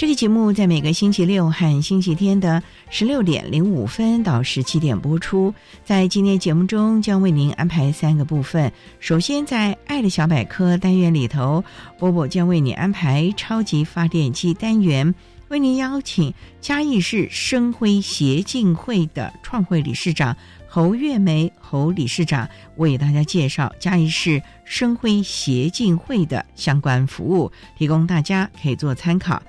这个节目在每个星期六和星期天的十六点零五分到十七点播出。在今天节目中，将为您安排三个部分。首先，在“爱的小百科”单元里头，波波将为你安排“超级发电机”单元，为您邀请嘉义市生辉协进会的创会理事长侯月梅侯理事长为大家介绍嘉义市生辉协进会的相关服务，提供大家可以做参考。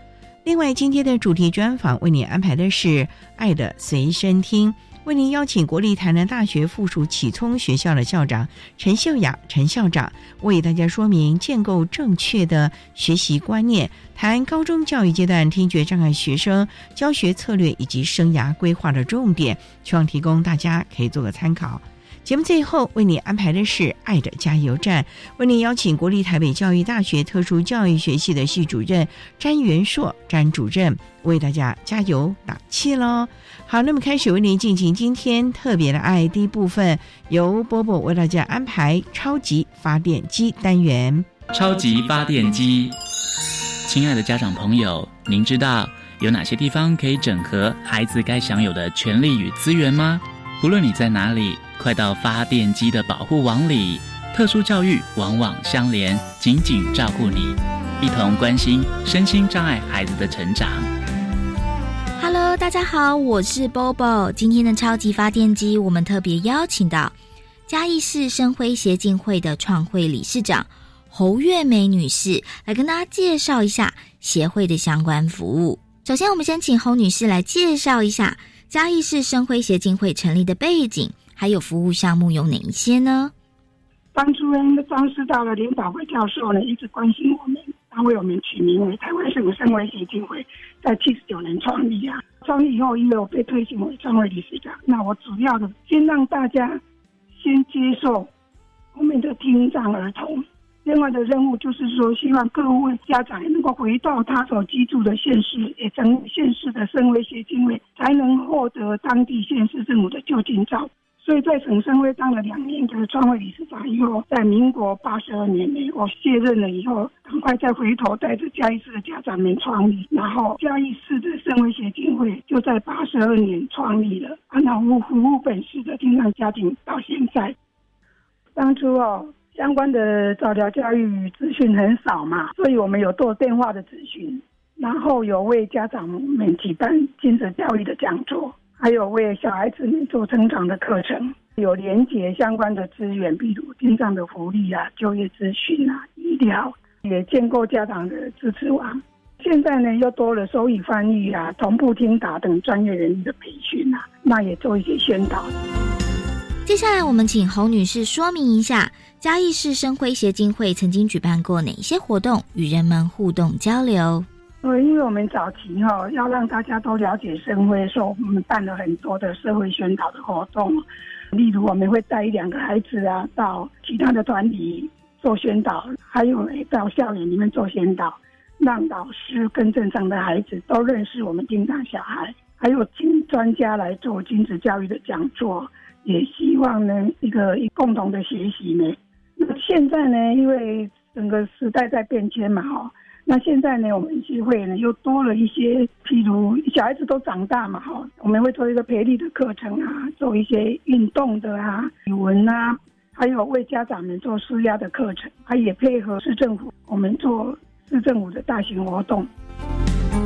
另外，今天的主题专访为您安排的是《爱的随身听》，为您邀请国立台南大学附属启聪学校的校长陈秀雅陈校长，为大家说明建构正确的学习观念，谈高中教育阶段听觉障碍学生教学策略以及生涯规划的重点，希望提供大家可以做个参考。节目最后为你安排的是“爱的加油站”，为你邀请国立台北教育大学特殊教育学系的系主任詹元硕詹主任为大家加油打气喽。好，那么开始为您进行今天特别的爱第一部分，由波波为大家安排超级发电机单元。超级发电机，亲爱的家长朋友，您知道有哪些地方可以整合孩子该享有的权利与资源吗？无论你在哪里。快到发电机的保护网里，特殊教育网网相连，紧紧照顾你，一同关心身心障碍孩子的成长。Hello，大家好，我是 Bobo。今天的超级发电机，我们特别邀请到嘉义市生辉协进会的创会理事长侯月梅女士，来跟大家介绍一下协会的相关服务。首先，我们先请侯女士来介绍一下嘉义市生辉协进会成立的背景。还有服务项目有哪一些呢？当初呢，张师大的林宝辉教授呢，一直关心我们，他为我们取名为台湾省生威协进会，在七十九年创立啊。创立以后，因为我被推荐为创会理事长，那我主要的先让大家先接受我们的听障儿童。另外的任务就是说，希望各位家长能够回到他所居住的县市，也成县市的生威协进会，才能获得当地县市政府的就近照。所以在省生会当了两年的创会理事长以后，在民国八十二年呢，我卸任了以后，赶快再回头带着嘉义市的家长们创立，然后嘉义市的生会协进会就在八十二年创立了，然后服务本市的听障家庭到现在。当初哦，相关的早疗教育资讯很少嘛，所以我们有做电话的咨询，然后有为家长们举办亲子教育的讲座。还有为小孩子们做成长的课程，有连接相关的资源，比如听障的福利啊、就业咨询啊、医疗，也建构家长的支持网。现在呢，又多了手语翻译啊、同步听打等专业人力的培训啊，那也做一些宣导。接下来，我们请侯女士说明一下嘉义市生辉协进会曾经举办过哪些活动，与人们互动交流。呃，因为我们早期哈要让大家都了解生辉，所以我们办了很多的社会宣导的活动，例如我们会带一两个孩子啊到其他的团体做宣导，还有到校园里面做宣导，让老师跟正常的孩子都认识我们听障小孩，还有请专家来做亲子教育的讲座，也希望呢一个共同的学习呢。那现在呢，因为整个时代在变迁嘛，哈，那现在呢，我们协会呢又多了一些，譬如小孩子都长大嘛，哈，我们会做一个培力的课程啊，做一些运动的啊，语文啊，还有为家长们做施压的课程，他也配合市政府，我们做市政府的大型活动。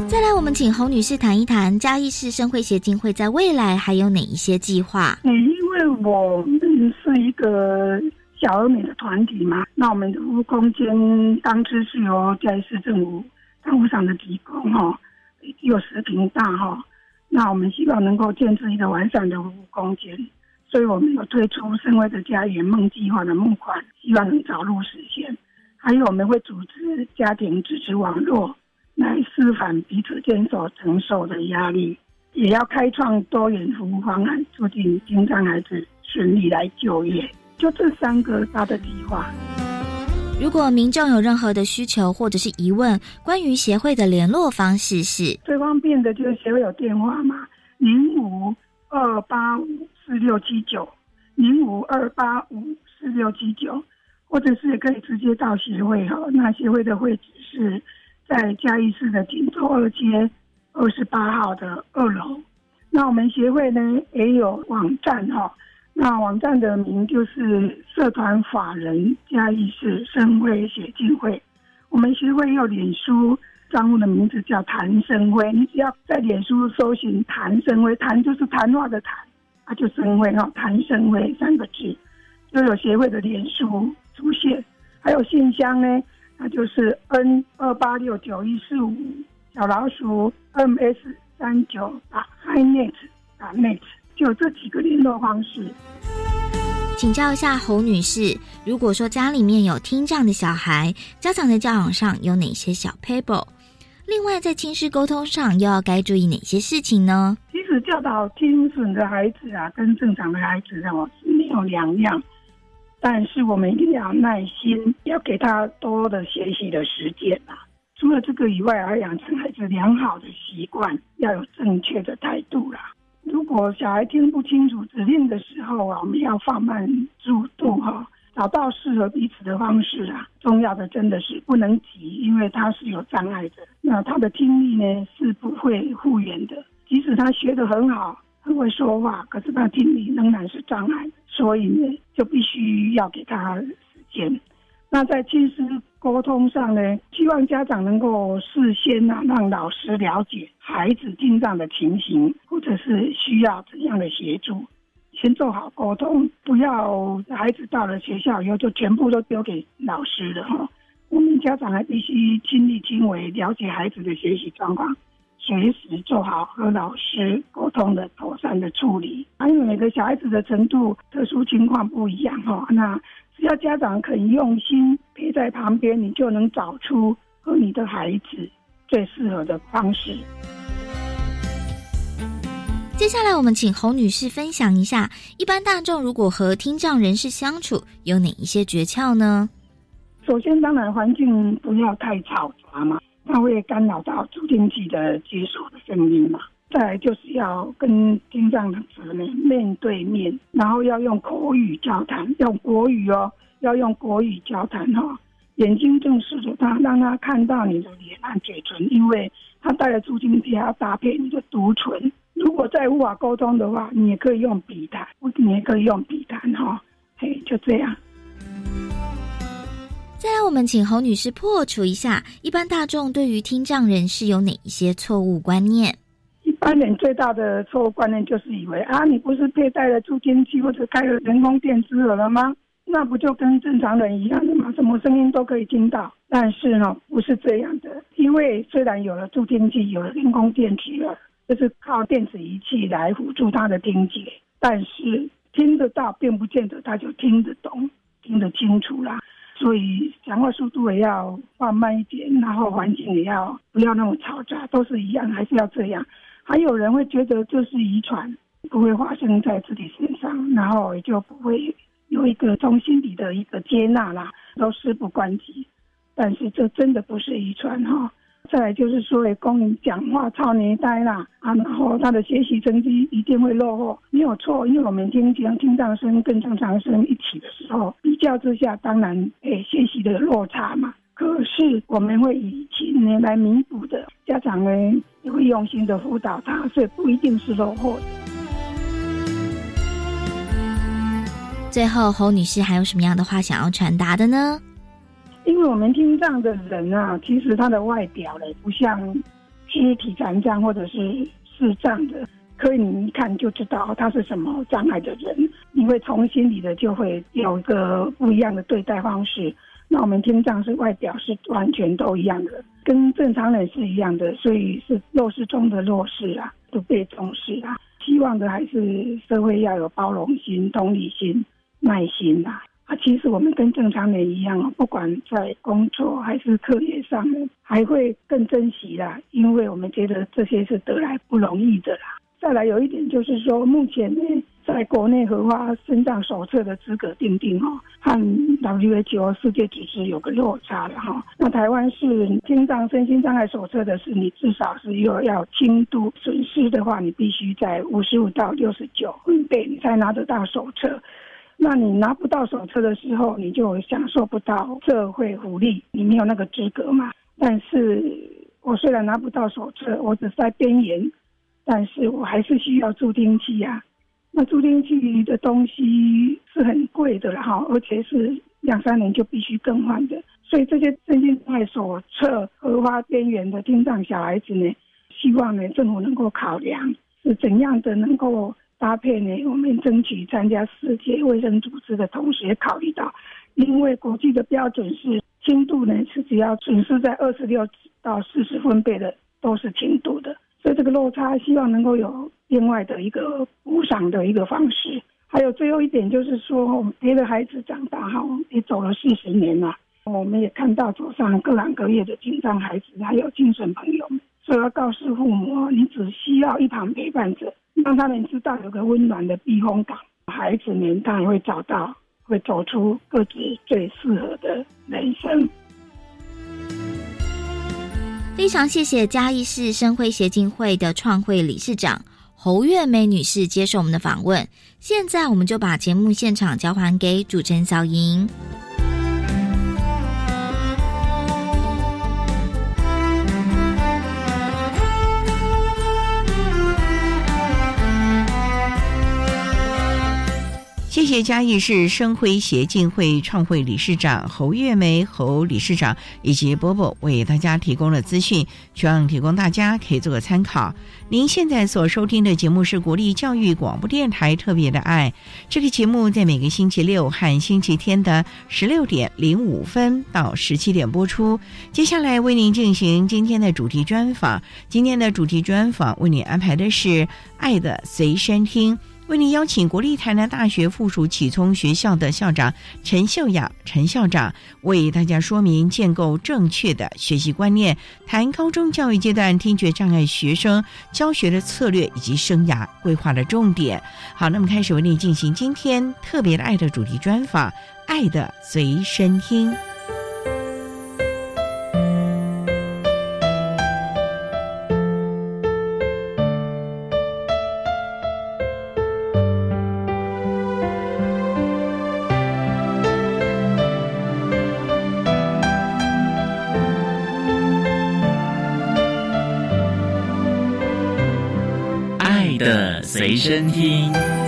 再来，我们请侯女士谈一谈嘉义市生会协进会在未来还有哪一些计划？嗯，因为我们是一个小而美的团体嘛，那我们的服务空间当初是由嘉义市政府政府上的提供哈，有十平大哈，那我们希望能够建设一个完善的服务空间，所以我们有推出生会的家园梦计划的募款，希望能早日实现。还有我们会组织家庭支持网络。来示范彼此间所承受的压力，也要开创多元服务方案，促进精障孩子顺利来就业。就这三个大的计划。如果民众有任何的需求或者是疑问，关于协会的联络方式是最方便的，就是协会有电话嘛，零五二八五四六七九，零五二八五四六七九，或者是也可以直接到协会哈。那协会的会址是。在嘉义市的锦州二街二十八号的二楼，那我们协会呢也有网站哈，那网站的名就是社团法人嘉义市生会协进会，我们协会有脸书账户的名字叫谭生辉，你只要在脸书搜寻谭生辉，谭就是谈话的谈，啊就生会哈，谭生辉三个字，就有协会的脸书出现，还有信箱呢。那就是 N 二八六九一四五小老鼠 M S 三九打 HiNet 打 Net，就这几个联络方式。请教一下侯女士，如果说家里面有听障的小孩，家长在教养上有哪些小 paper？另外，在亲师沟通上又要该注意哪些事情呢？其实教导听损的孩子啊，跟正常的孩子哦是没有两样。但是我们一定要耐心，要给他多的学习的时间啊。除了这个以外，要养成孩子良好的习惯，要有正确的态度啦。如果小孩听不清楚指令的时候啊，我们要放慢速度哈，找到适合彼此的方式啊。重要的真的是不能急，因为他是有障碍的，那他的听力呢是不会复原的，即使他学得很好。很会说话，可是他听力仍然是障碍，所以呢，就必须要给他时间。那在亲师沟通上呢，希望家长能够事先啊，让老师了解孩子进障的情形，或者是需要怎样的协助，先做好沟通，不要孩子到了学校以后就全部都丢给老师了哈。我们家长还必须亲力亲为，了解孩子的学习状况。随时做好和老师沟通的妥善的处理，还有每个小孩子的程度、特殊情况不一样哈。那只要家长肯用心陪在旁边，你就能找出和你的孩子最适合的方式。接下来，我们请侯女士分享一下，一般大众如果和听障人士相处，有哪一些诀窍呢？首先，当然环境不要太嘈杂嘛。它会干扰到助听器的接收的声音嘛？再来就是要跟听障的子女面对面，然后要用口语交谈，用国语哦，要用国语交谈哈。眼睛正视着他，让他看到你的脸和嘴唇，因为他戴了助听器，要搭配你的读唇。如果再无法沟通的话，你也可以用笔谈，你也可以用笔谈哈。嘿，就这样。再来，我们请侯女士破除一下一般大众对于听障人士有哪一些错误观念。一般人最大的错误观念就是以为啊，你不是佩戴了助听器或者开了人工电子耳了吗？那不就跟正常人一样的吗？什么声音都可以听到。但是呢，不是这样的。因为虽然有了助听器，有了人工电子耳，就是靠电子仪器来辅助他的听觉，但是听得到，并不见得他就听得懂、听得清楚啦。所以讲话速度也要放慢一点，然后环境也要不要那么嘈杂，都是一样，还是要这样。还有人会觉得这是遗传，不会发生在自己身上，然后也就不会有一个从心底的一个接纳啦，都事不关己。但是这真的不是遗传哈，再来就是说，公民讲话超年呆啦啊，然后他的学习成绩一定会落后，没有错，因为我们听讲听障生跟正常生一起的时候，比较之下，当然诶学习的落差嘛。可是我们会以勤呢来弥补的，家长呢也会用心的辅导他，所以不一定是落后的。最后，侯女士还有什么样的话想要传达的呢？因为我们听障的人啊，其实他的外表呢，不像肢体残障或者是视障的，可以你一看就知道他是什么障碍的人，你会从心里的就会有一个不一样的对待方式。那我们听障是外表是完全都一样的，跟正常人是一样的，所以是弱势中的弱势啊，不被重视啊。希望的还是社会要有包容心、同理心、耐心啊。啊，其实我们跟正常人一样，不管在工作还是课业上，还会更珍惜啦，因为我们觉得这些是得来不容易的啦。再来有一点就是说，目前呢，在国内荷花生长手册的资格定定哈，和 WHO 世界组织有个落差的哈。那台湾是心脏身心障碍手册的是，你至少是又要轻度损失的话，你必须在五十五到六十九分贝，你才拿得到手册。那你拿不到手册的时候，你就享受不到社会福利，你没有那个资格嘛。但是我虽然拿不到手册，我只是在边缘。但是我还是需要助听器呀，那助听器的东西是很贵的了哈，而且是两三年就必须更换的。所以这些身心障碍手册荷花边缘的听障小孩子呢，希望呢政府能够考量是怎样的能够搭配呢？我们争取参加世界卫生组织的同时也考虑到，因为国际的标准是轻度呢是只要损失在二十六到四十分贝的都是轻度的。所以这个落差，希望能够有另外的一个补偿的一个方式。还有最后一点就是说，别的孩子长大哈，也走了四十年了，我们也看到走上各行各业的精障孩子，还有精神朋友们。所以要告诉父母，你只需要一旁陪伴着，让他们知道有个温暖的避风港，孩子们他也会找到，会走出各自最适合的人生。非常谢谢嘉义市生辉协进会的创会理事长侯月梅女士接受我们的访问。现在，我们就把节目现场交还给主持人小莹。谢谢嘉义市生辉协进会创会理事长侯月梅侯理事长以及波波为大家提供了资讯，希望提供大家可以做个参考。您现在所收听的节目是国立教育广播电台特别的爱，这个节目在每个星期六和星期天的十六点零五分到十七点播出。接下来为您进行今天的主题专访，今天的主题专访为您安排的是《爱的随身听》。为您邀请国立台南大学附属启聪学校的校长陈秀雅陈校长为大家说明建构正确的学习观念，谈高中教育阶段听觉障碍学生教学的策略以及生涯规划的重点。好，那么开始为您进行今天特别的爱的主题专访，《爱的随身听》。随身听。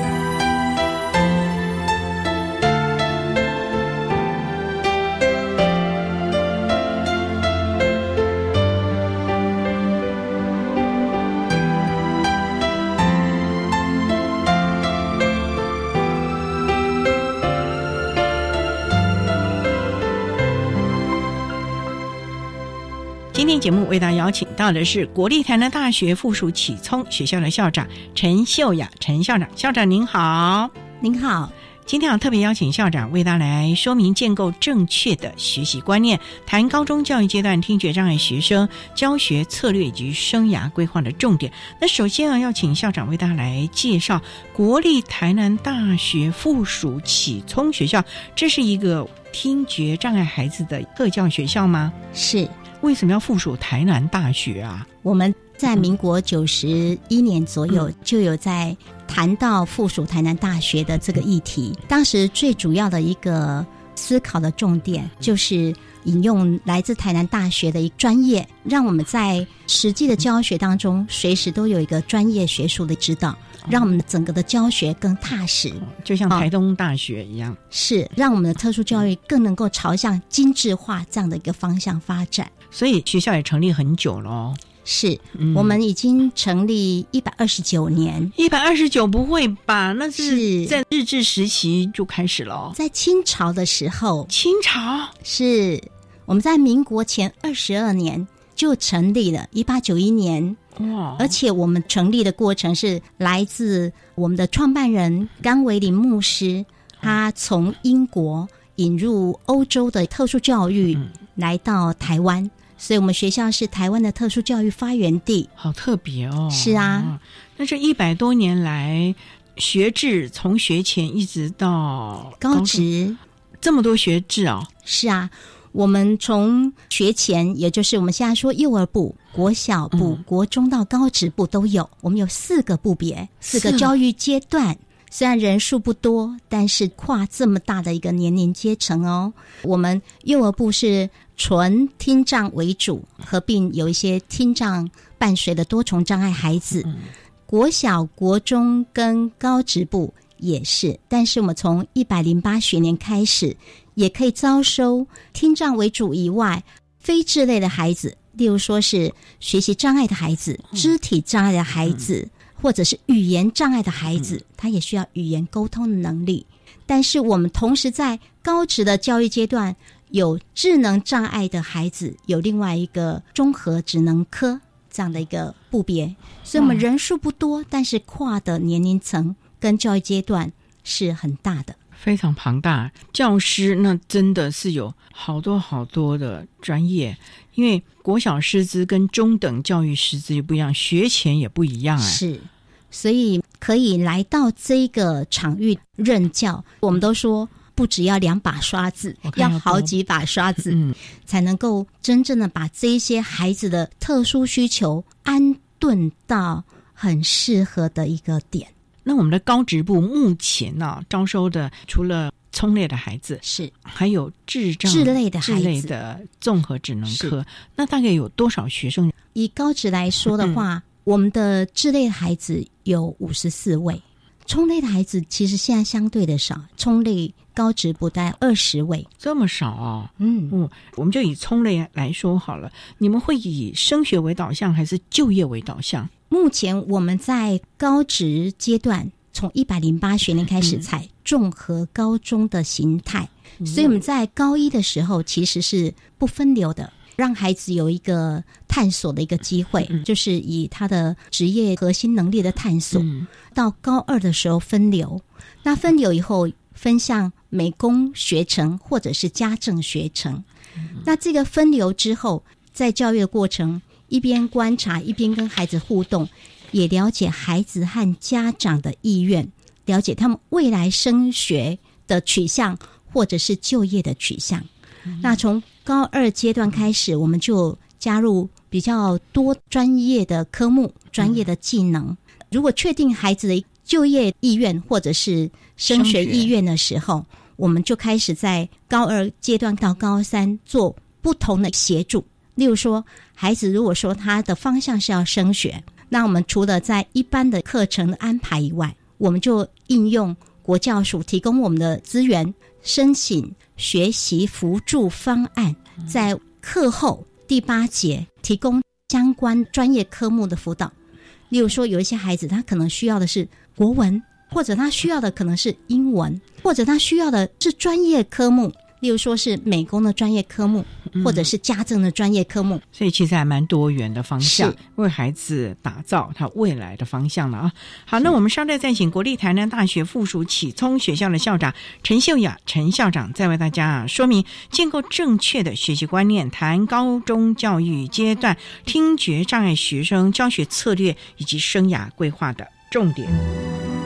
为大家邀请到的是国立台南大学附属启聪学校的校长陈秀雅陈校长，校长您好，您好。今天要特别邀请校长为大家来说明建构正确的学习观念，谈高中教育阶段听觉障碍学生教学策略以及生涯规划的重点。那首先啊，要请校长为大家来介绍国立台南大学附属启聪学校，这是一个听觉障碍孩子的特教学校吗？是。为什么要附属台南大学啊？我们在民国九十一年左右就有在谈到附属台南大学的这个议题。当时最主要的一个思考的重点就是引用来自台南大学的一专业，让我们在实际的教学当中随时都有一个专业学术的指导。让我们整个的教学更踏实，就像台东大学一样，是让我们的特殊教育更能够朝向精致化这样的一个方向发展。所以学校也成立很久了，是我们已经成立一百二十九年，一百二十九不会吧？那是在日治时期就开始了，在清朝的时候，清朝？是我们在民国前二十二年就成立了，一八九一年。哇！而且我们成立的过程是来自我们的创办人甘维林牧师，他从英国引入欧洲的特殊教育来到台湾，所以我们学校是台湾的特殊教育发源地。好特别哦！是啊，那这一百多年来，学制从学前一直到高职，这么多学制哦！是啊。我们从学前，也就是我们现在说幼儿部、国小部、国中到高职部都有，我们有四个部别，四个教育阶段。虽然人数不多，但是跨这么大的一个年龄阶层哦。我们幼儿部是纯听障为主，合并有一些听障伴随的多重障碍孩子。国小、国中跟高职部也是，但是我们从一百零八学年开始。也可以招收听障为主以外非智类的孩子，例如说是学习障碍的孩子、肢体障碍的孩子，或者是语言障碍的孩子，他也需要语言沟通的能力。但是我们同时在高职的教育阶段，有智能障碍的孩子，有另外一个综合职能科这样的一个部别，所以我们人数不多，但是跨的年龄层跟教育阶段是很大的。非常庞大，教师那真的是有好多好多的专业，因为国小师资跟中等教育师资也不一样，学前也不一样哎。是，所以可以来到这个场域任教，我们都说不只要两把刷子，要好几把刷 子，嗯，才能够真正的把这些孩子的特殊需求安顿到很适合的一个点。那我们的高职部目前呢，招收的除了聪类的孩子是，还有智障智类的智类的综合智能科，那大概有多少学生？以高职来说的话，我们的智类孩子有五十四位，聪类的孩子其实现在相对的少，聪类高职不带二十位，这么少啊？嗯。嗯，我们就以聪类来说好了，你们会以升学为导向还是就业为导向？目前我们在高职阶段，从一百零八学年开始采综合高中的形态，所以我们在高一的时候其实是不分流的，让孩子有一个探索的一个机会，就是以他的职业核心能力的探索。到高二的时候分流，那分流以后分向美工学程或者是家政学程。那这个分流之后，在教育的过程。一边观察，一边跟孩子互动，也了解孩子和家长的意愿，了解他们未来升学的取向或者是就业的取向。那从高二阶段开始，我们就加入比较多专业的科目、专业的技能。如果确定孩子的就业意愿或者是升学意愿的时候，我们就开始在高二阶段到高三做不同的协助。例如说，孩子如果说他的方向是要升学，那我们除了在一般的课程的安排以外，我们就应用国教署提供我们的资源，申请学习辅助方案，在课后第八节提供相关专业科目的辅导。例如说，有一些孩子他可能需要的是国文，或者他需要的可能是英文，或者他需要的是专业科目。例如说是美工的专业科目，或者是家政的专业科目，所以其实还蛮多元的方向，为孩子打造他未来的方向了啊！好，那我们稍待再请国立台南大学附属启聪学校的校长陈秀雅陈校长，再为大家啊说明建构正确的学习观念，谈高中教育阶段听觉障碍学生教学策略以及生涯规划的重点。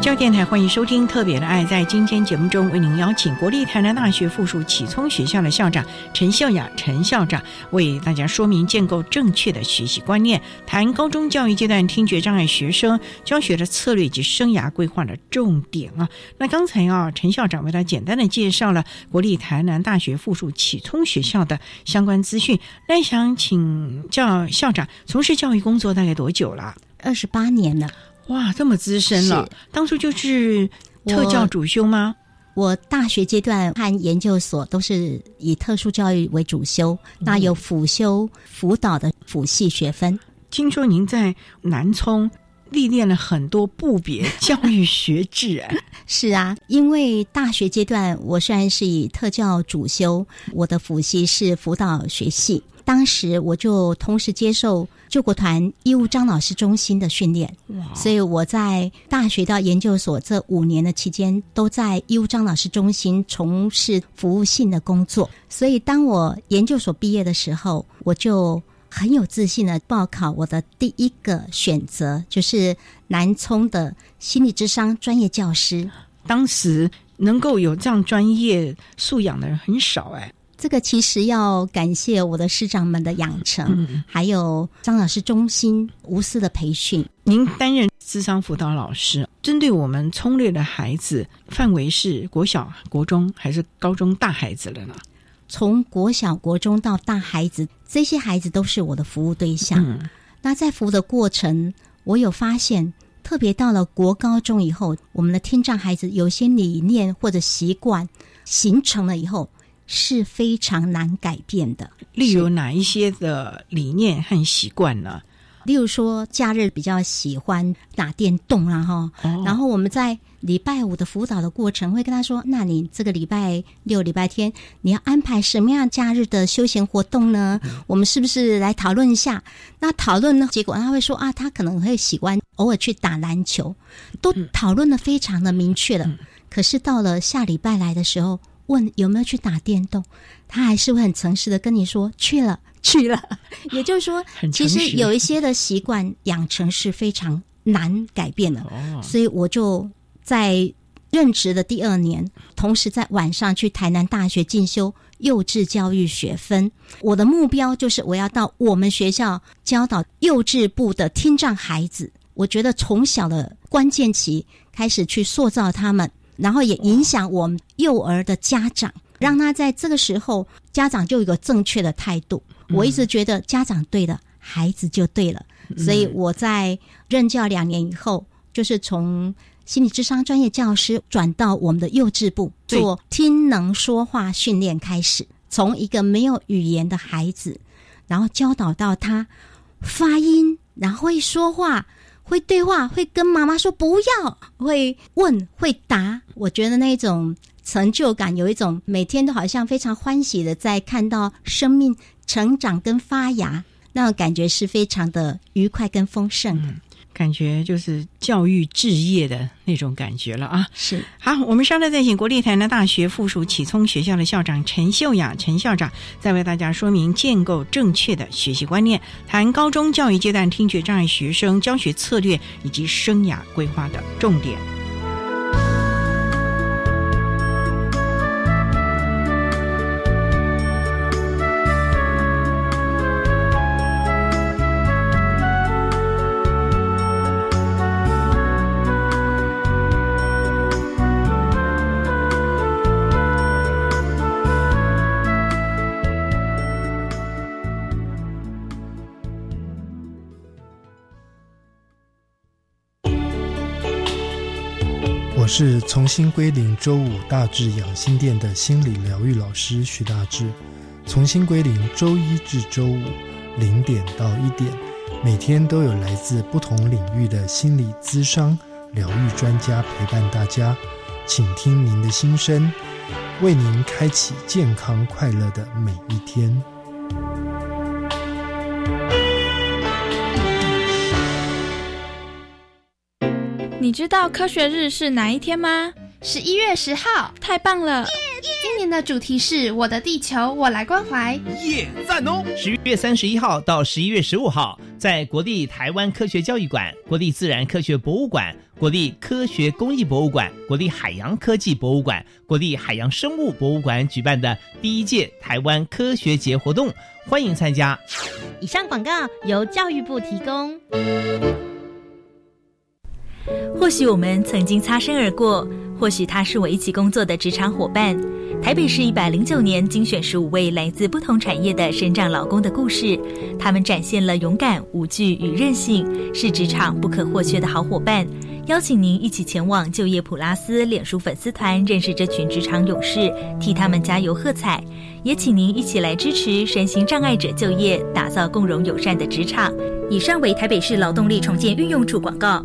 教电台欢迎收听《特别的爱》。在今天节目中，为您邀请国立台南大学附属启聪学校的校长陈秀雅陈校长，为大家说明建构正确的学习观念，谈高中教育阶段听觉障碍学生教学的策略及生涯规划的重点啊。那刚才啊，陈校长为他简单的介绍了国立台南大学附属启聪学校的相关资讯。那想请教校长，从事教育工作大概多久了？二十八年了。哇，这么资深了！当初就是特教主修吗？我大学阶段和研究所都是以特殊教育为主修，那有辅修辅导的辅系学分。听说您在南充历练了很多部别教育学制，哎，是啊，因为大学阶段我虽然是以特教主修，我的辅系是辅导学系。当时我就同时接受救国团义务张老师中心的训练，所以我在大学到研究所这五年的期间，都在义务张老师中心从事服务性的工作。所以当我研究所毕业的时候，我就很有自信的报考我的第一个选择，就是南充的心理智商专业教师。当时能够有这样专业素养的人很少，哎。这个其实要感谢我的师长们的养成，还有张老师中心无私的培训。您担任智商辅导老师，针对我们聪略的孩子，范围是国小、国中还是高中大孩子了呢？从国小、国中到大孩子，这些孩子都是我的服务对象。那在服务的过程，我有发现，特别到了国高中以后，我们的听障孩子有些理念或者习惯形成了以后。是非常难改变的。例如哪一些的理念和习惯呢？例如说，假日比较喜欢打电动啦，哈。然后我们在礼拜五的辅导的过程，会跟他说：“那你这个礼拜六、礼拜天，你要安排什么样假日的休闲活动呢？我们是不是来讨论一下？那讨论呢？结果他会说啊，他可能会喜欢偶尔去打篮球，都讨论的非常的明确了。可是到了下礼拜来的时候。”问有没有去打电动，他还是会很诚实的跟你说去了去了。也就是说，其实有一些的习惯养成是非常难改变的。所以我就在任职的第二年，同时在晚上去台南大学进修幼稚教育学分。我的目标就是我要到我们学校教导幼稚部的听障孩子。我觉得从小的关键期开始去塑造他们。然后也影响我们幼儿的家长，让他在这个时候，家长就有个正确的态度。我一直觉得家长对了，孩子就对了。所以我在任教两年以后，就是从心理智商专业教师转到我们的幼稚部做听能说话训练开始，从一个没有语言的孩子，然后教导到他发音，然后会说话。会对话，会跟妈妈说不要，会问，会答。我觉得那种成就感，有一种每天都好像非常欢喜的在看到生命成长跟发芽，那种感觉是非常的愉快跟丰盛。感觉就是教育置业的那种感觉了啊！是好，我们稍后再请国立台南大学附属启聪学校的校长陈秀雅陈校长，再为大家说明建构正确的学习观念，谈高中教育阶段听觉障碍学生教学策略以及生涯规划的重点。是重新归零周五大智养心殿的心理疗愈老师徐大志，重新归零周一至周五零点到一点，每天都有来自不同领域的心理咨商疗愈专家陪伴大家，请听您的心声，为您开启健康快乐的每一天。你知道科学日是哪一天吗？十一月十号，太棒了！今年的主题是我的地球，我来关怀。耶，赞哦！十月三十一号到十一月十五号，在国立台湾科学教育馆、国立自然科学博物馆、国立科学工艺博物馆、国立海洋科技博物馆、国立海洋生物博物馆举办的第一届台湾科学节活动，欢迎参加。以上广告由教育部提供。或许我们曾经擦身而过，或许他是我一起工作的职场伙伴。台北市一百零九年精选十五位来自不同产业的身障劳工的故事，他们展现了勇敢、无惧与韧性，是职场不可或缺的好伙伴。邀请您一起前往就业普拉斯脸书粉丝团，认识这群职场勇士，替他们加油喝彩。也请您一起来支持身心障碍者就业，打造共融友善的职场。以上为台北市劳动力重建运用处广告。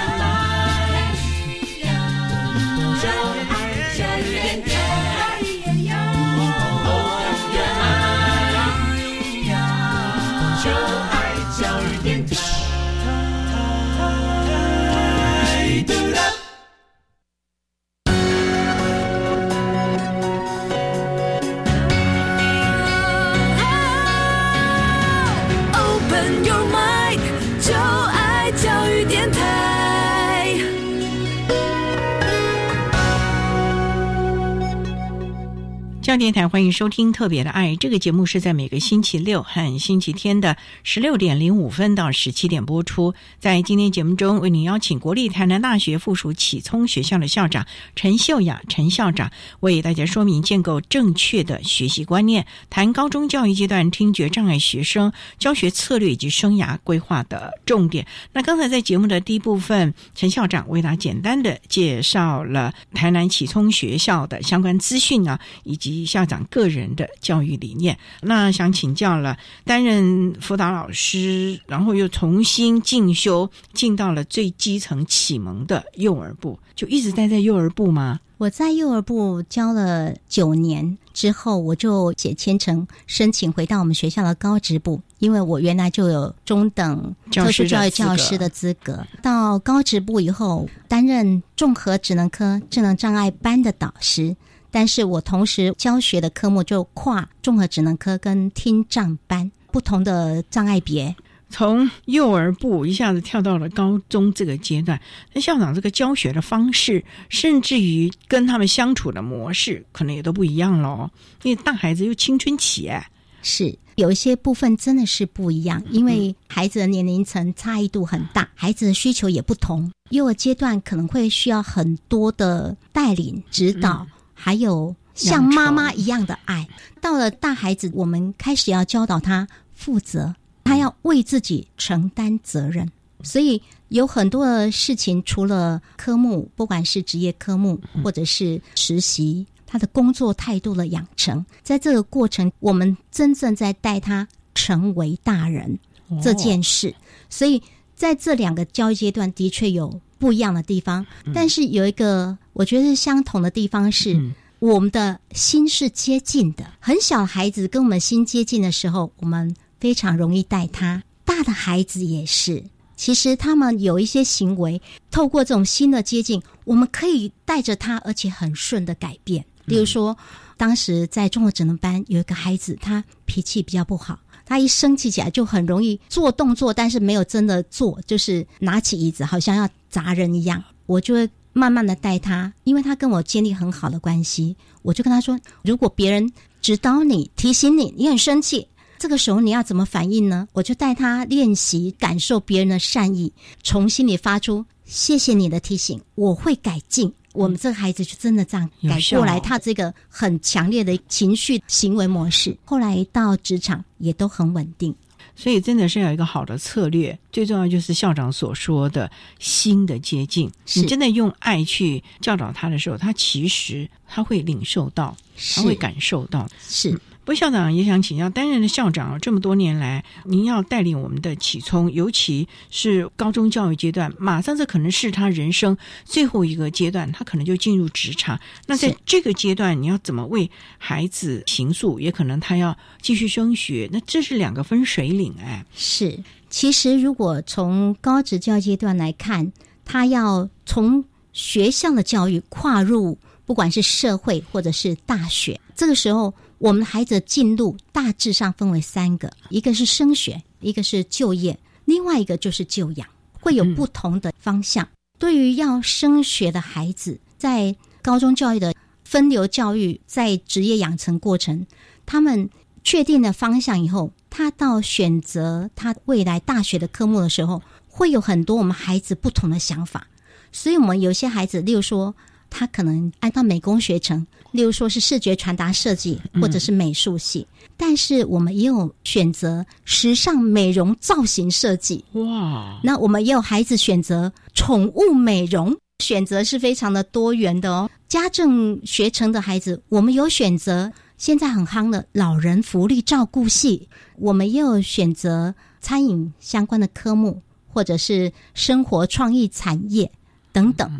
教电台欢迎收听《特别的爱》这个节目，是在每个星期六和星期天的十六点零五分到十七点播出。在今天节目中，为您邀请国立台南大学附属启聪学校的校长陈秀雅陈校长，为大家说明建构正确的学习观念，谈高中教育阶段听觉障碍学生教学策略以及生涯规划的重点。那刚才在节目的第一部分，陈校长为大家简单的介绍了台南启聪学校的相关资讯啊，以及。校长个人的教育理念，那想请教了，担任辅导老师，然后又重新进修，进到了最基层启蒙的幼儿部，就一直待在幼儿部吗？我在幼儿部教了九年之后，我就写签呈申请回到我们学校的高职部，因为我原来就有中等特殊教育教师的资格。到高职部以后，担任综合职能科智能障碍班的导师。但是我同时教学的科目就跨综合职能科跟听障班不同的障碍别，从幼儿部一下子跳到了高中这个阶段。那校长这个教学的方式，甚至于跟他们相处的模式，可能也都不一样喽。因为大孩子又青春期，哎，是有一些部分真的是不一样，因为孩子的年龄层差异度很大，孩子的需求也不同。幼儿阶段可能会需要很多的带领指导。还有像妈妈一样的爱，到了大孩子，我们开始要教导他负责，他要为自己承担责任。所以有很多的事情，除了科目，不管是职业科目或者是实习，他的工作态度的养成，在这个过程，我们真正在带他成为大人这件事。所以在这两个教育阶段，的确有。不一样的地方，但是有一个我觉得相同的地方是，我们的心是接近的。很小孩子跟我们心接近的时候，我们非常容易带他；大的孩子也是。其实他们有一些行为，透过这种新的接近，我们可以带着他，而且很顺的改变。例如说，当时在中国智能班有一个孩子，他脾气比较不好。他一生气起来就很容易做动作，但是没有真的做，就是拿起椅子好像要砸人一样。我就会慢慢的带他，因为他跟我建立很好的关系，我就跟他说：如果别人指导你、提醒你，你很生气，这个时候你要怎么反应呢？我就带他练习感受别人的善意，从心里发出谢谢你的提醒，我会改进。我们这个孩子就真的这样改过来，他这个很强烈的情绪行为模式，后来到职场也都很稳定。所以真的是要一个好的策略，最重要就是校长所说的心的接近。你真的用爱去教导他的时候，他其实他会领受到，他会感受到。是，不校长也想请教，担任的校长这么多年来，您要带领我们的启聪，尤其是高中教育阶段，马上这可能是他人生最后一个阶段，他可能就进入职场。那在这个阶段，你要怎么为孩子行诉？也可能他要继续升学，那这是两个分水岭哎。是，其实如果从高职教育阶段来看，他要从学校的教育跨入，不管是社会或者是大学，这个时候。我们的孩子进入大致上分为三个：一个是升学，一个是就业，另外一个就是就养，会有不同的方向。对于要升学的孩子，在高中教育的分流教育，在职业养成过程，他们确定了方向以后，他到选择他未来大学的科目的时候，会有很多我们孩子不同的想法。所以，我们有些孩子，例如说。他可能按照美工学程，例如说是视觉传达设计或者是美术系，但是我们也有选择时尚美容造型设计。哇！那我们也有孩子选择宠物美容，选择是非常的多元的哦。家政学成的孩子，我们有选择现在很夯的老人福利照顾系，我们也有选择餐饮相关的科目，或者是生活创意产业等等。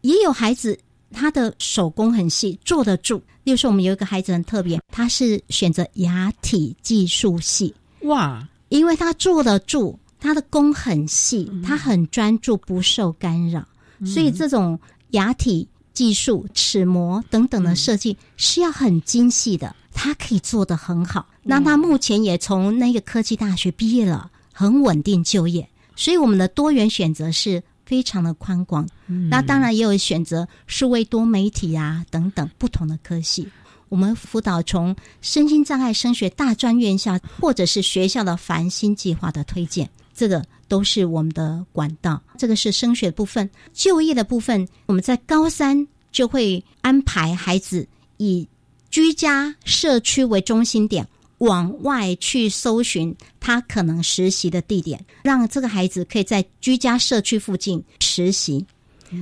也有孩子，他的手工很细，坐得住。例如说，我们有一个孩子很特别，他是选择牙体技术系。哇！因为他坐得住，他的工很细，他很专注，不受干扰，所以这种牙体技术、齿模等等的设计是要很精细的，他可以做得很好。那他目前也从那个科技大学毕业了，很稳定就业。所以我们的多元选择是。非常的宽广，那当然也有选择数位多媒体啊等等不同的科系。我们辅导从身心障碍升学大专院校，或者是学校的繁星计划的推荐，这个都是我们的管道。这个是升学部分，就业的部分，我们在高三就会安排孩子以居家社区为中心点。往外去搜寻他可能实习的地点，让这个孩子可以在居家社区附近实习。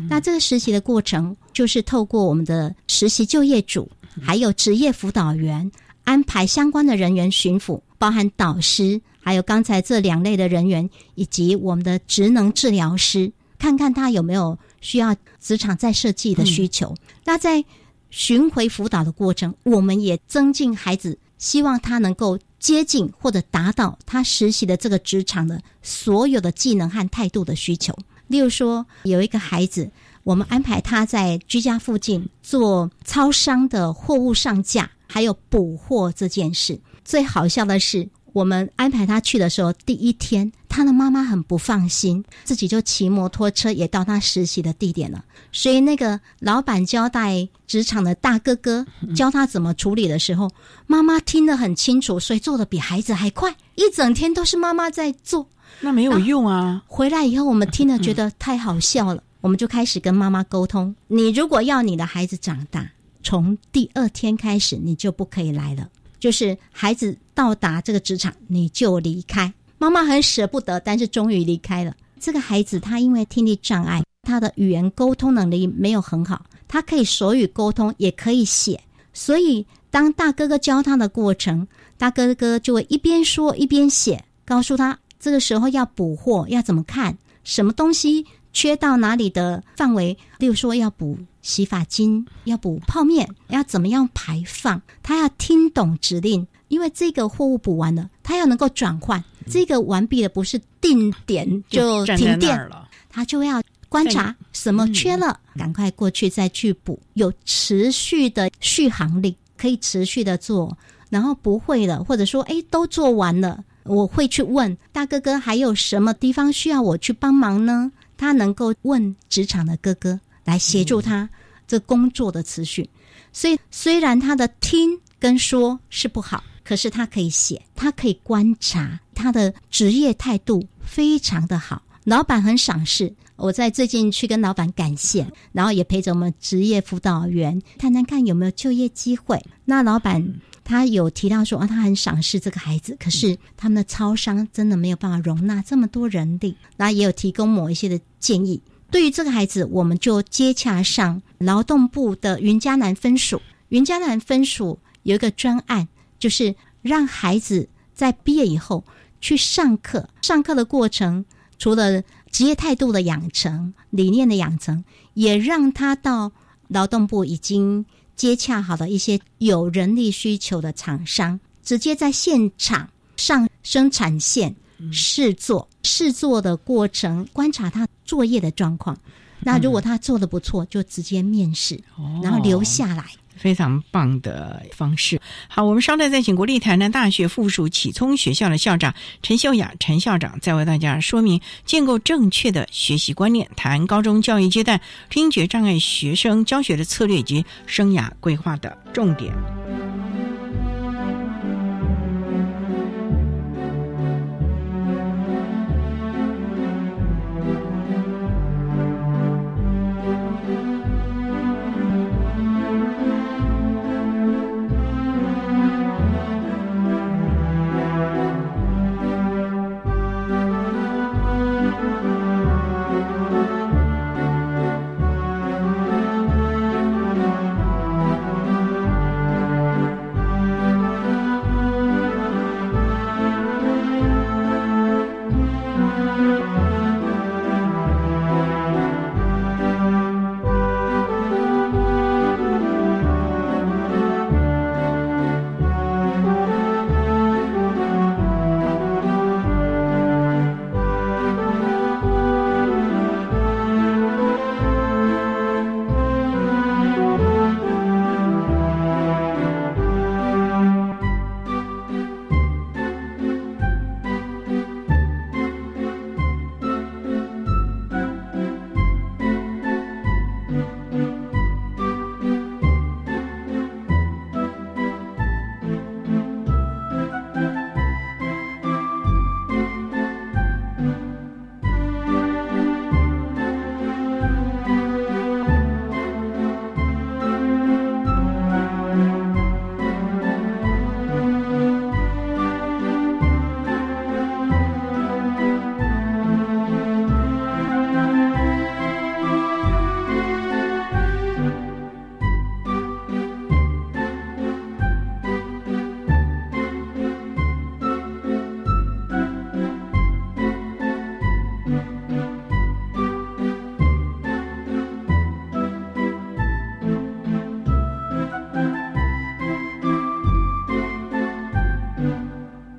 那这个实习的过程，就是透过我们的实习就业组，还有职业辅导员安排相关的人员巡抚，包含导师，还有刚才这两类的人员，以及我们的职能治疗师，看看他有没有需要职场再设计的需求。那在巡回辅导的过程，我们也增进孩子。希望他能够接近或者达到他实习的这个职场的所有的技能和态度的需求。例如说，有一个孩子，我们安排他在居家附近做超商的货物上架，还有补货这件事。最好笑的是。我们安排他去的时候，第一天他的妈妈很不放心，自己就骑摩托车也到他实习的地点了。所以那个老板交代职场的大哥哥教他怎么处理的时候，妈妈听得很清楚，所以做的比孩子还快。一整天都是妈妈在做，那没有用啊！回来以后我们听了觉得 太好笑了，我们就开始跟妈妈沟通：你如果要你的孩子长大，从第二天开始你就不可以来了。就是孩子到达这个职场，你就离开。妈妈很舍不得，但是终于离开了。这个孩子他因为听力障碍，他的语言沟通能力没有很好，他可以手语沟通，也可以写。所以当大哥哥教他的过程，大哥哥就会一边说一边写，告诉他这个时候要补货要怎么看，什么东西缺到哪里的范围，例如说要补。洗发精要补泡面，要怎么样排放？他要听懂指令，因为这个货物补完了，他要能够转换。这个完毕了，不是定点就停电了，他就要观察什么缺了，赶快过去再去补，有持续的续航力，可以持续的做。然后不会了，或者说哎都做完了，我会去问大哥哥还有什么地方需要我去帮忙呢？他能够问职场的哥哥来协助他。这工作的持续，所以虽然他的听跟说是不好，可是他可以写，他可以观察，他的职业态度非常的好，老板很赏识。我在最近去跟老板感谢，然后也陪着我们职业辅导员谈谈看有没有就业机会。那老板他有提到说啊，他很赏识这个孩子，可是他们的超商真的没有办法容纳这么多人力，那也有提供某一些的建议。对于这个孩子，我们就接洽上劳动部的云嘉南分署。云嘉南分署有一个专案，就是让孩子在毕业以后去上课，上课的过程除了职业态度的养成、理念的养成，也让他到劳动部已经接洽好的一些有人力需求的厂商，直接在现场上生产线试做，试做的过程观察他作业的状况。那如果他做的不错，就直接面试，然后留下来。非常棒的方式。好，我们稍待再请国立台南大学附属启聪学校的校长陈秀雅陈校长，再为大家说明建构正确的学习观念，谈高中教育阶段听觉障碍学生教学的策略以及生涯规划的重点。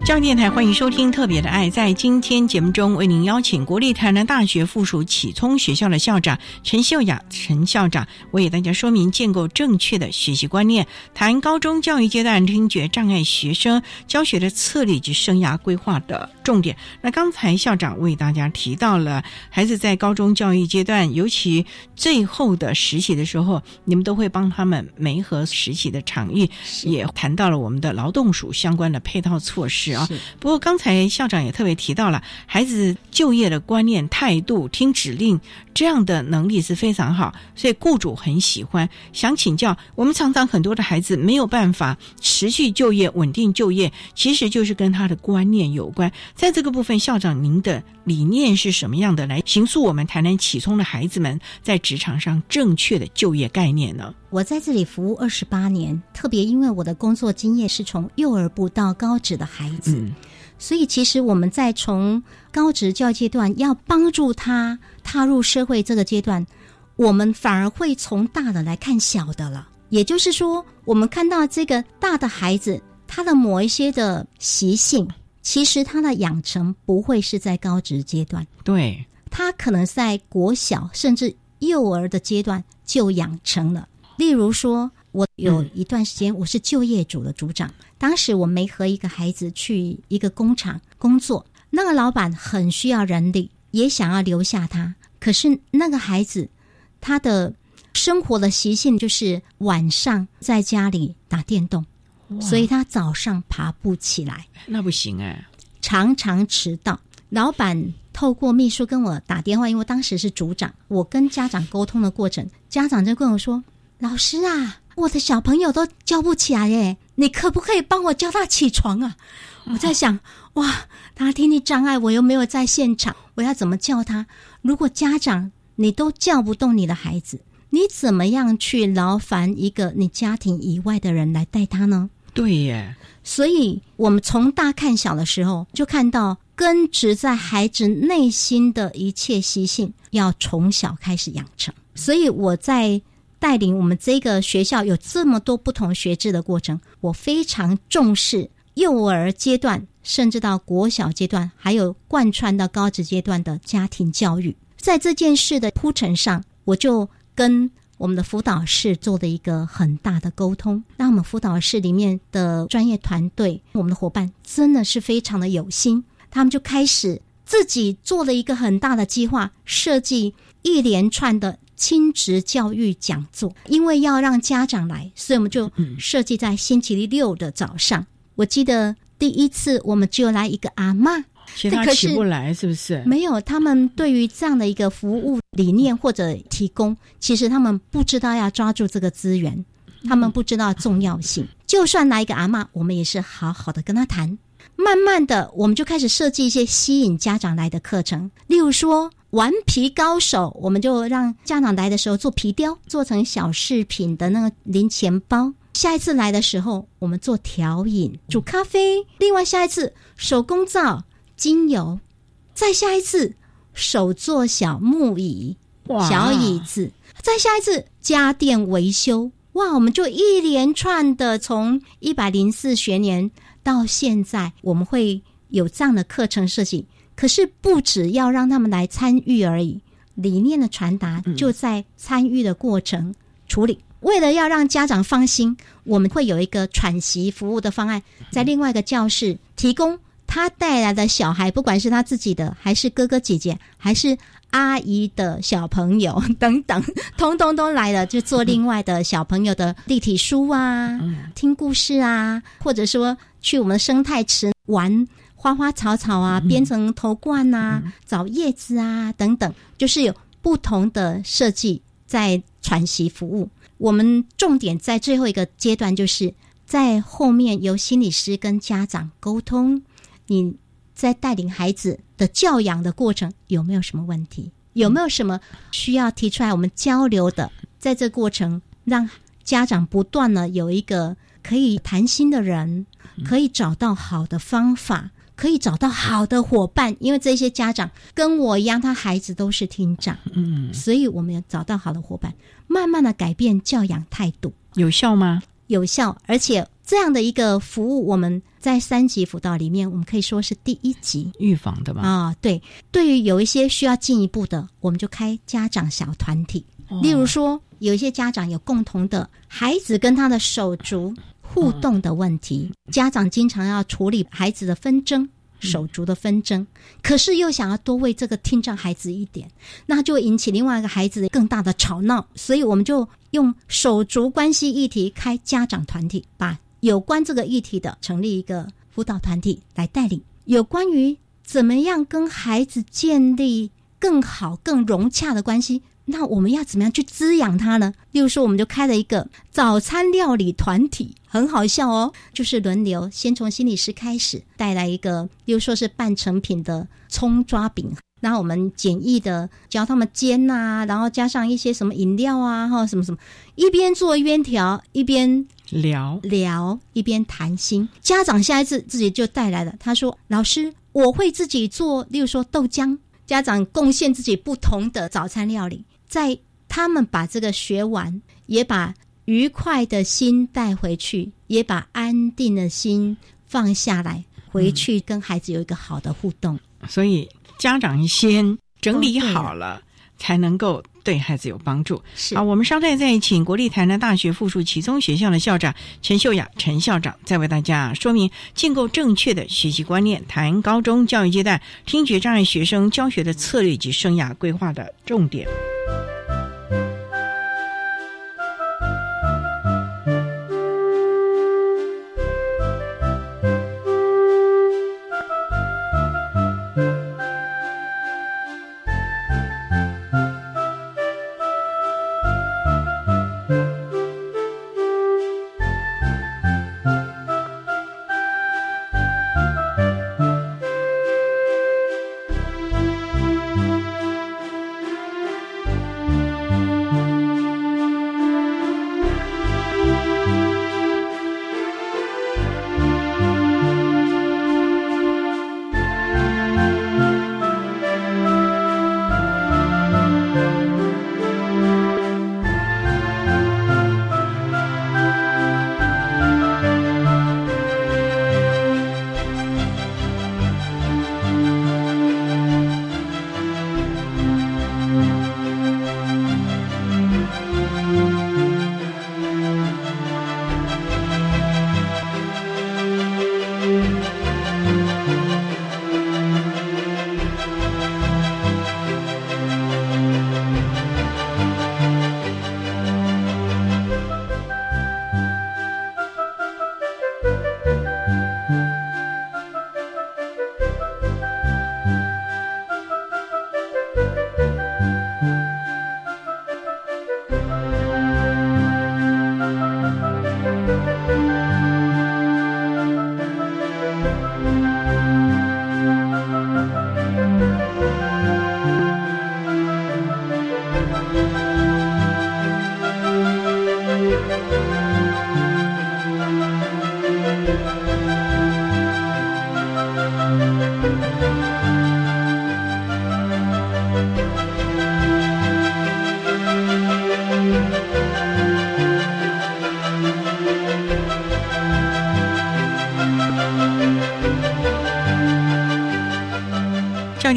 教育电台欢迎收听《特别的爱》。在今天节目中，为您邀请国立台南大学附属启聪学校的校长陈秀雅陈校长，为大家说明建构正确的学习观念，谈高中教育阶段听觉障碍学生教学的策略及生涯规划的重点。那刚才校长为大家提到了孩子在高中教育阶段，尤其最后的实习的时候，你们都会帮他们媒合实习的场域，也谈到了我们的劳动署相关的配套措施啊。不过刚才校长也特别提到了孩子就业的观念、态度、听指令这样的能力是非常好，所以雇主很喜欢。想请教，我们常常很多的孩子没有办法持续就业、稳定就业，其实就是跟他的观念有关。在这个部分，校长您的理念是什么样的，来形塑我们台南启聪的孩子们在职场上正确的就业概念呢？我在这里服务二十八年，特别因为我的工作经验是从幼儿部到高职的孩子，所以其实我们在从高职教育阶段要帮助他踏入社会这个阶段，我们反而会从大的来看小的了。也就是说，我们看到这个大的孩子，他的某一些的习性，其实他的养成不会是在高职阶段，对他可能在国小甚至幼儿的阶段就养成了。例如说，我有一段时间我是就业组的组长，当时我没和一个孩子去一个工厂工作，那个老板很需要人力，也想要留下他，可是那个孩子他的生活的习性就是晚上在家里打电动，所以他早上爬不起来，那不行哎，常常迟到。老板透过秘书跟我打电话，因为当时是组长，我跟家长沟通的过程，家长就跟我说。老师啊，我的小朋友都叫不起来耶，你可不可以帮我叫他起床啊？我在想，哇，他听力障碍，我又没有在现场，我要怎么叫他？如果家长你都叫不动你的孩子，你怎么样去劳烦一个你家庭以外的人来带他呢？对耶，所以我们从大看小的时候，就看到根植在孩子内心的一切习性，要从小开始养成。所以我在带领我们这个学校有这么多不同学制的过程，我非常重视幼儿阶段，甚至到国小阶段，还有贯穿到高职阶段的家庭教育。在这件事的铺陈上，我就跟我们的辅导室做了一个很大的沟通，那我们辅导室里面的专业团队，我们的伙伴真的是非常的有心，他们就开始自己做了一个很大的计划，设计一连串的亲职教育讲座。因为要让家长来，所以我们就设计在星期六的早上。我记得第一次我们只有来一个阿嬷。其他起不来是不是？没有，他们对于这样的一个服务理念或者提供，其实他们不知道要抓住这个资源，他们不知道重要性。就算来一个阿妈，我们也是好好的跟他谈。慢慢的，我们就开始设计一些吸引家长来的课程，例如说顽皮高手，我们就让家长来的时候做皮雕，做成小饰品的那个零钱包。下一次来的时候，我们做调饮、煮咖啡。另外，下一次手工皂。精油，再下一次手做小木椅、小椅子，再下一次家电维修，哇！我们就一连串的从一百零四学年到现在，我们会有这样的课程设计。可是不只要让他们来参与而已，理念的传达就在参与的过程处理。为了要让家长放心，我们会有一个喘息服务的方案，在另外一个教室提供。他带来的小孩，不管是他自己的，还是哥哥姐姐，还是阿姨的小朋友 等等，通通都来了，就做另外的小朋友的立体书啊，听故事啊，或者说去我们的生态池玩花花草草啊，编成头冠啊，找叶子啊等等，就是有不同的设计在喘息服务。我们重点在最后一个阶段，就是在后面由心理师跟家长沟通。你在带领孩子的教养的过程有没有什么问题？有没有什么需要提出来我们交流的？在这过程，让家长不断的有一个可以谈心的人，可以找到好的方法，可以找到好的伙伴。因为这些家长跟我一样，他孩子都是厅长，嗯，所以我们要找到好的伙伴，慢慢的改变教养态度，有效吗？有效，而且这样的一个服务，我们在三级辅导里面，我们可以说是第一级预防的吧？啊，对。对于有一些需要进一步的，我们就开家长小团体。例如说，有一些家长有共同的孩子跟他的手足互动的问题，家长经常要处理孩子的纷争。手足的纷争，可是又想要多为这个听障孩子一点，那就引起另外一个孩子更大的吵闹，所以我们就用手足关系议题开家长团体，把有关这个议题的成立一个辅导团体来带领，有关于怎么样跟孩子建立更好、更融洽的关系。那我们要怎么样去滋养它呢？例如说，我们就开了一个早餐料理团体，很好笑哦。就是轮流，先从心理师开始带来一个，例如说是半成品的葱抓饼，然后我们简易的教他们煎呐，然后加上一些什么饮料啊，哈，什么什么，一边做一边调，一边聊聊，一边谈心。家长下一次自己就带来了，他说：“老师，我会自己做，例如说豆浆。”家长贡献自己不同的早餐料理。在他们把这个学完，也把愉快的心带回去，也把安定的心放下来，回去跟孩子有一个好的互动。所以家长先整理好了，才能够对孩子有帮助。是啊，我们稍待再请国立台南大学附属启聪学校的校长陈秀雅陈校长，再为大家说明建构正确的学习观念，谈高中教育阶段听觉障碍学生教学的策略及生涯规划的重点。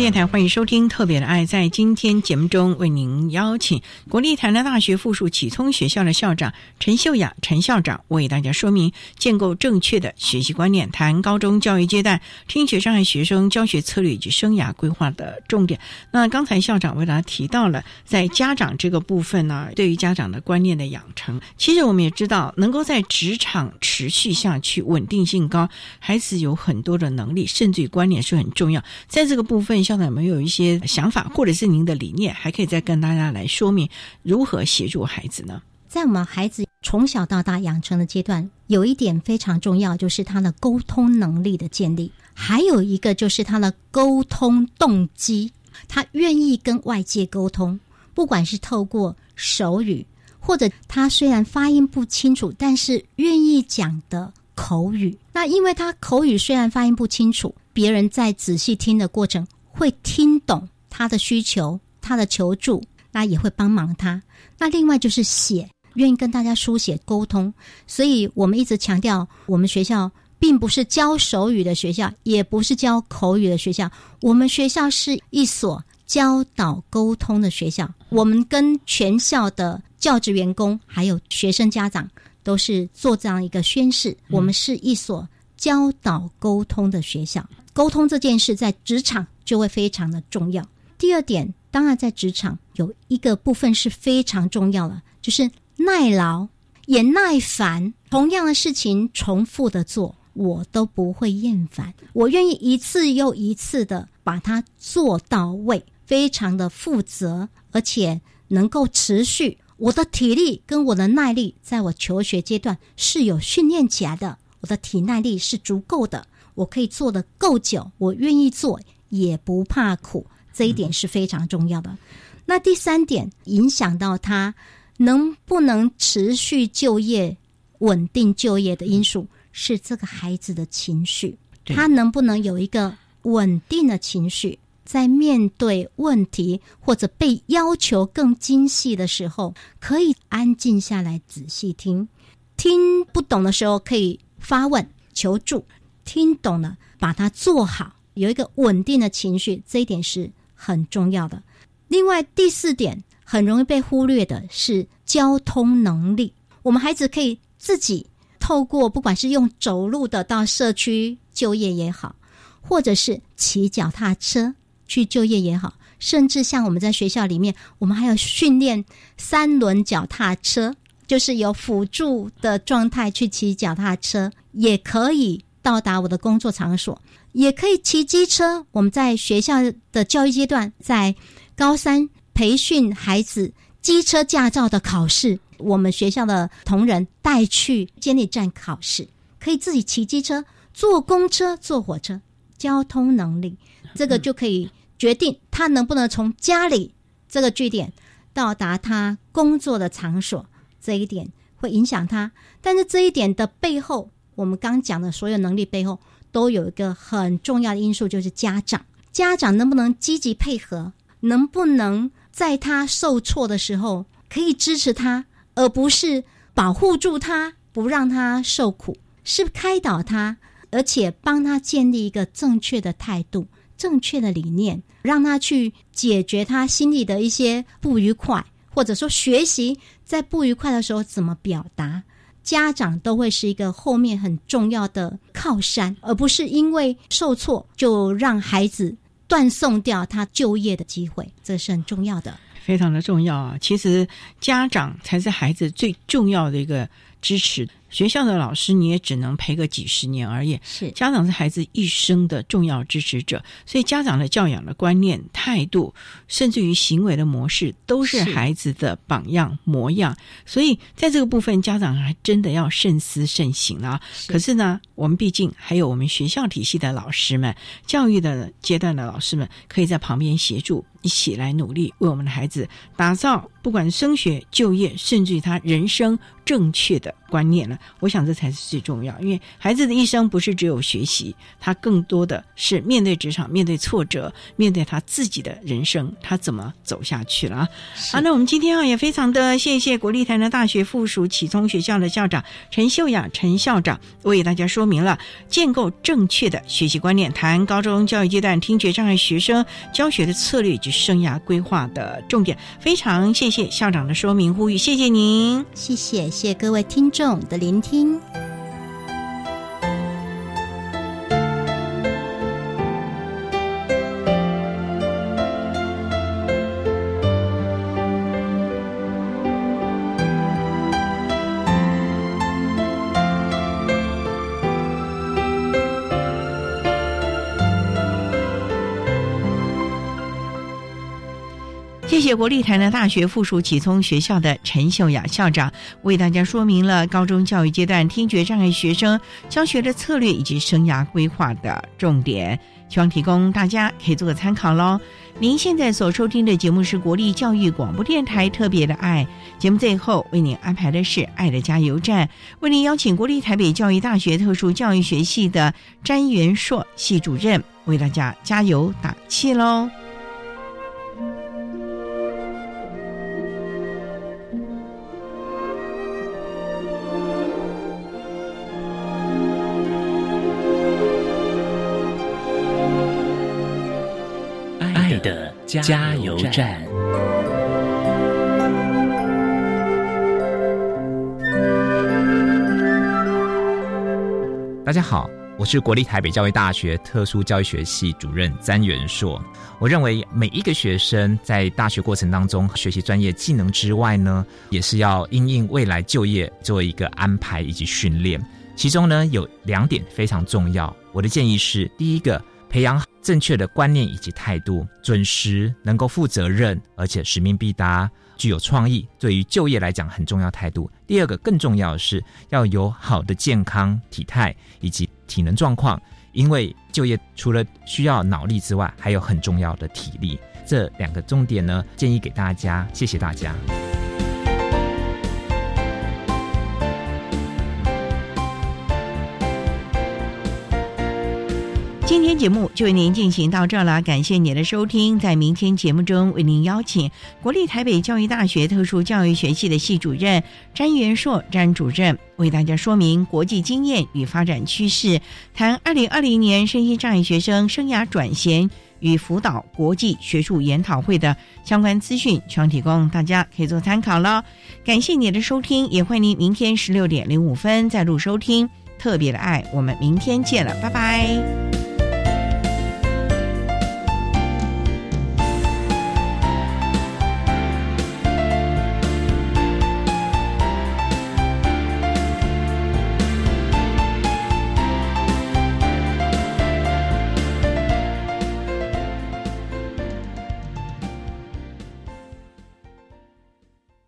电台，欢迎收听《特别的爱》。在今天节目中，为您邀请国立台南大学附属启聪学校的校长陈秀雅陈校长，为大家说明建构正确的学习观念，谈高中教育阶段听觉障碍学生教学策略以及生涯规划的重点。那刚才校长为大家提到了，在家长这个部分呢，对于家长的观念的养成，其实我们也知道，能够在职场持续下去，稳定性高，孩子有很多的能力，甚至于观念是很重要。在这个部分，校长有没有一些想法，或者是您的理念，还可以再跟大家来说明如何协助孩子呢？在我们孩子从小到大养成的阶段，有一点非常重要，就是他的沟通能力的建立，还有一个就是他的沟通动机，他愿意跟外界沟通，不管是透过手语，或者他虽然发音不清楚，但是愿意讲的口语。那因为他口语虽然发音不清楚。别人在仔细听的过程，会听懂他的需求，他的求助，那也会帮忙他。那另外就是写，愿意跟大家书写沟通。所以我们一直强调，我们学校并不是教手语的学校，也不是教口语的学校，我们学校是一所教导沟通的学校。我们跟全校的教职员工还有学生家长都是做这样一个宣誓，我们是一所教导沟通的学校。沟通这件事在职场就会非常的重要。第二点，当然在职场有一个部分是非常重要的，就是耐劳也耐烦。同样的事情重复的做，我都不会厌烦。我愿意一次又一次的把它做到位，非常的负责，而且能够持续。我的体力跟我的耐力，在我求学阶段是有训练起来的，我的体耐力是足够的。我可以做的够久，我愿意做，也不怕苦，这一点是非常重要的。那第三点，影响到他能不能持续就业、稳定就业的因素，是这个孩子的情绪。他能不能有一个稳定的情绪，在面对问题或者被要求更精细的时候，可以安静下来仔细听，听不懂的时候可以发问求助。听懂了，把它做好，有一个稳定的情绪，这一点是很重要的。另外，第四点很容易被忽略的是交通能力。我们孩子可以自己透过，不管是用走路的到社区就业也好，或者是骑脚踏车去就业也好，甚至像我们在学校里面，我们还有训练三轮脚踏车，就是有辅助的状态去骑脚踏车，也可以。到达我的工作场所，也可以骑机车。我们在学校的教育阶段，在高三培训孩子机车驾照的考试，我们学校的同仁带去监理站考试，可以自己骑机车、坐公车、坐火车，交通能力这个就可以决定他能不能从家里这个据点到达他工作的场所。这一点会影响他，但是这一点的背后。我们刚讲的所有能力背后，都有一个很重要的因素，就是家长。家长能不能积极配合？能不能在他受挫的时候，可以支持他，而不是保护住他，不让他受苦，是开导他，而且帮他建立一个正确的态度、正确的理念，让他去解决他心里的一些不愉快，或者说学习在不愉快的时候怎么表达。家长都会是一个后面很重要的靠山，而不是因为受挫就让孩子断送掉他就业的机会，这是很重要的，非常的重要啊！其实家长才是孩子最重要的一个支持。学校的老师你也只能陪个几十年而已，是家长是孩子一生的重要支持者，所以家长的教养的观念、态度，甚至于行为的模式，都是孩子的榜样模样。所以在这个部分，家长还真的要慎思慎行啊。可是呢，我们毕竟还有我们学校体系的老师们，教育的阶段的老师们，可以在旁边协助，一起来努力，为我们的孩子打造不管升学、就业，甚至于他人生正确的观念了。我想这才是最重要，因为孩子的一生不是只有学习，他更多的是面对职场、面对挫折、面对他自己的人生，他怎么走下去了啊？好，那我们今天啊也非常的谢谢国立台南大学附属启聪学校的校长陈秀雅陈校长为大家说明了建构正确的学习观念，谈高中教育阶段听觉障碍学生教学的策略以及生涯规划的重点。非常谢谢校长的说明呼吁，谢谢您，谢谢谢各位听众的聆听。国立台南大学附属启聪学校的陈秀雅校长为大家说明了高中教育阶段听觉障碍学生教学的策略以及生涯规划的重点，希望提供大家可以做个参考喽。您现在所收听的节目是国立教育广播电台特别的爱节目，最后为您安排的是爱的加油站，为您邀请国立台北教育大学特殊教育学系的詹元硕系主任为大家加油打气喽。加油站。大家好，我是国立台北教育大学特殊教育学系主任詹元硕。我认为每一个学生在大学过程当中学习专业技能之外呢，也是要因应未来就业做一个安排以及训练。其中呢有两点非常重要。我的建议是：第一个，培养正确的观念以及态度，准时能够负责任，而且使命必达，具有创意，对于就业来讲很重要态度。第二个，更重要的是要有好的健康体态以及体能状况，因为就业除了需要脑力之外，还有很重要的体力。这两个重点呢，建议给大家。谢谢大家。今天节目就为您进行到这了，感谢您的收听。在明天节目中，为您邀请国立台北教育大学特殊教育学系的系主任詹元硕詹主任，为大家说明国际经验与发展趋势，谈二零二零年身心障碍学生生涯转型与辅导国际学术研讨会的相关资讯，全提供大家可以做参考了。感谢您的收听，也欢迎您明天十六点零五分再录收听。特别的爱，我们明天见了，拜拜。